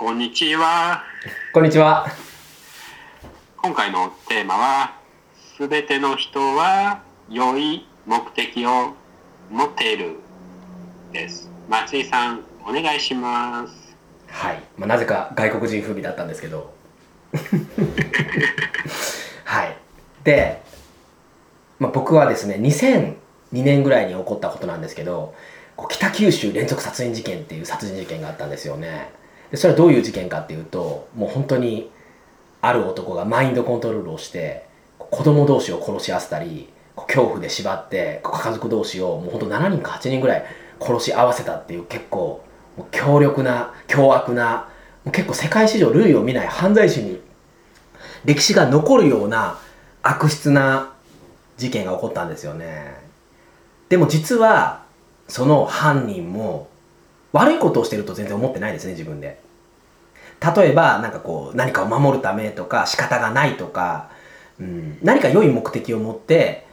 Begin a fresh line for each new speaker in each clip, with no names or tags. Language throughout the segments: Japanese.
こんにちは。
こんにちは。
今回のテーマは、すべての人は良い目的を持っているです。松井さん、お願いします。
はい。まあ、なぜか外国人風味だったんですけど。はい。で、まあ、僕はですね、2002年ぐらいに起こったことなんですけど、北九州連続殺人事件っていう殺人事件があったんですよね。で、それはどういう事件かっていうと、もう本当に、ある男がマインドコントロールをして、子供同士を殺し合わせたり、恐怖で縛って、家族同士をもう本当7人か8人ぐらい殺し合わせたっていう結構、もう強力な、凶悪な、もう結構世界史上類を見ない犯罪史に歴史が残るような悪質な事件が起こったんですよね。でも実は、その犯人も悪いことをしてると全然思ってないですね、自分で。例えば、なんかこう、何かを守るためとか、仕方がないとか、うん、何か良い目的を持って、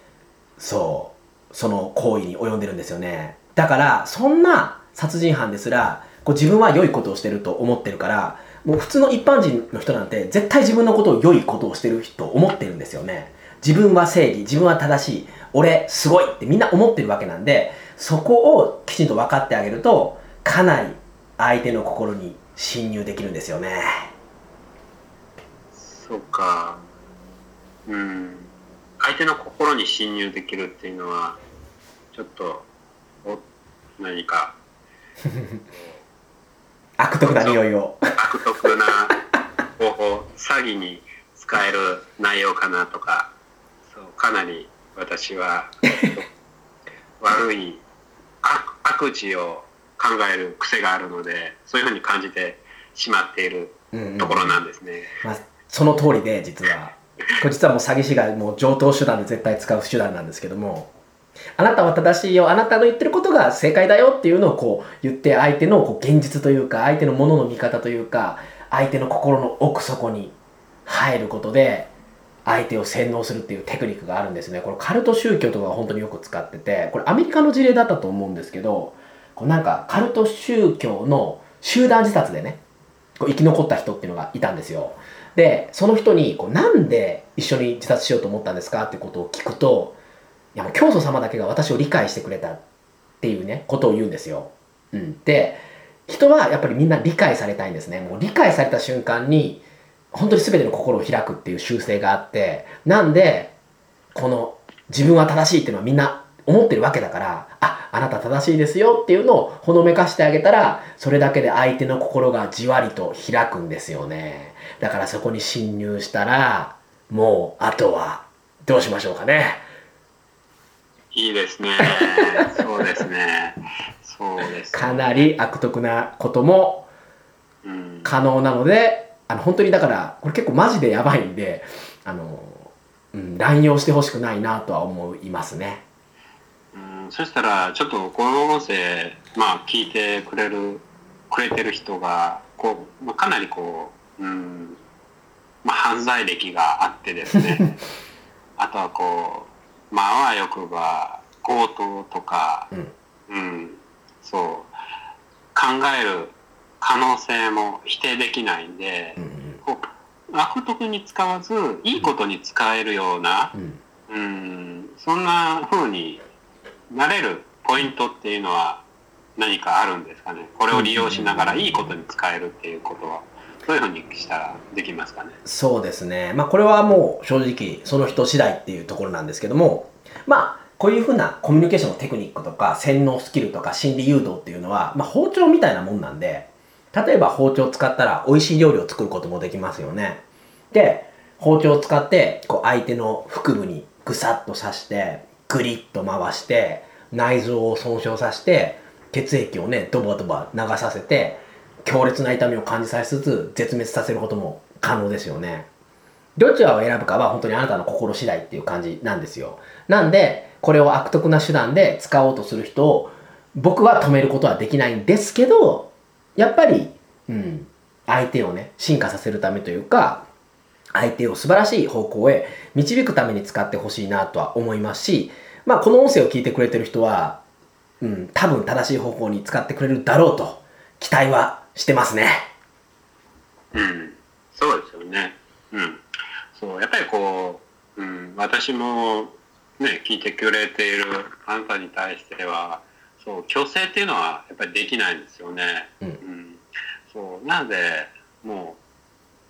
そう、その行為に及んでるんですよね。だから、そんな殺人犯ですら、こう自分は良いことをしてると思ってるから、もう普通の一般人の人なんて、絶対自分のことを良いことをしてると思ってるんですよね。自分は正義、自分は正しい、俺すごいってみんな思ってるわけなんで、そこをきちんと分かってあげると、かなり相手の心に侵入できるんですよね。
そうか。うん。相手の心に侵入できるっていうのは、ちょっと、お何か、
悪徳な匂いを。
悪徳な方法、詐欺に使える内容かなとか、そうかなり私は悪い悪悪事を考える癖があるので、そういうふうに感じてしまっている
うんうん。
ところなんですね。
まあ、その通りで実は。これ実はもう詐欺師がもう上等手段で絶対使う手段なんですけども。あなたは正しいよ。あなたの言ってることが正解だよっていうのをこう言って相手のこう現実というか相手のものの見方というか相手の心の奥底に入ることで相手を洗脳するっていうテクニックがあるんですね。これカルト宗教とかが本当によく使っててこれアメリカの事例だったと思うんですけどこうなんかカルト宗教の集団自殺でねこう生き残った人っていうのがいたんですよ。でその人にこうなんで一緒に自殺しようと思ったんですか？ってことを聞くといやもう教祖様だけが私を理解してくれたっていうねことを言うんですよ、うん、で人はやっぱりみんな理解されたいんですね。もう理解された瞬間に本当に全ての心を開くっていう習性があってなんでこの自分は正しいっていうのはみんな思ってるわけだからああなた正しいですよっていうのをほのめかしてあげたらそれだけで相手の心がじわりと開くんですよねだからそこに侵入したらもうあとはどうしましょうかね
いいですね。そうですね。そうです、
かなり悪徳なことも
うん。
可能なのであの本当にだからこれ結構マジでやばいんであの、うん、乱用してほしくないなとは思いますね
うんそしたら、ちょっとこの音声、まあ、聞いてくれる、くれてる人が、こう、まあ、かなりこう、うん、まあ、犯罪歴があってですね、あとはこう、まあ、あわよくば、強盗とか、
うん。
うん、そう、考える可能性も否定できないんで
う、ん。
こう悪徳に使わず、いいことに使えるような、
うん。
うん、そんな風になれるポイントっていうのは何かあるんですかね？これを利用しながらいいことに使えるっていうことは、どういう風にしたらできますかね？
そうですね。まあこれはもう正直その人次第っていうところなんですけども、まあこういうふうなコミュニケーションのテクニックとか洗脳スキルとか心理誘導っていうのは、まあ包丁みたいなもんなんで、例えば包丁を使ったら美味しい料理を作ることもできますよね。で、包丁を使ってこう相手の腹部にぐさっと刺して、グリッと回して、内臓を損傷させて、血液をね、ドバドバ流させて、強烈な痛みを感じさせつつ絶滅させることも可能ですよね。どちらを選ぶかは本当にあなたの心次第っていう感じなんですよ。なんで、これを悪徳な手段で使おうとする人を僕は止めることはできないんですけど、やっぱり、うん、相手をね、進化させるためというか、相手を素晴らしい方向へ導くために使ってほしいなとは思いますし、まあこの音声を聞いてくれてる人は、うん、多分正しい方向に使ってくれるだろうと期待はしてますね。
うん、そうですよね。うん。そう、やっぱりこう、うん、私もね、聞いてくれているあなたに対しては、そう、強制っていうのはやっぱりできないんですよね。
うん
うん。そう、なので、も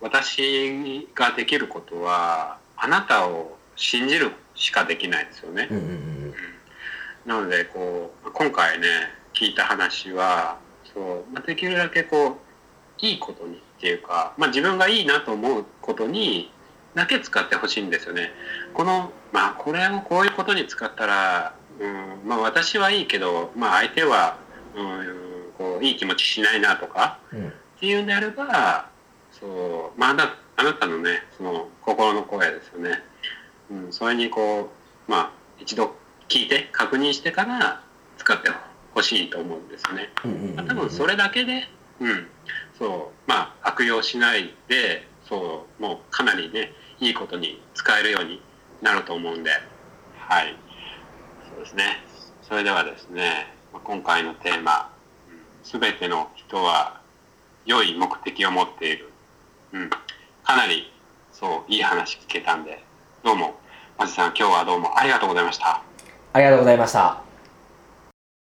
う、私ができることは、あなたを信じるしかできないんですよね。
うんうんうん
なのでこう今回ね聞いた話はそうまあできるだけこういいことにっていうか、まあ、自分がいいなと思うことにだけ使ってほしいんですよね。このまあこれをこういうことに使ったら、うんまあ、私はいいけど、まあ、相手は、うん、こういい気持ちしないなとか
うん
っていうんであればそう、まあ、あなたのねその心の声ですよね、うん、それにこうまあ一度聞いて確認してから使ってほしいと思うんですよね、まあ多分それだけで、うん、そうまあ悪用しないでそうもうかなりねいいことに使えるようになると思うんで。はい。そうですね。それではですねまあ今回のテーマ「すべての人は良い目的を持っている」うん、かなりそういい話聞けたんでどうもマジさん今日はどうもありがとうございました。
ありがとうございました。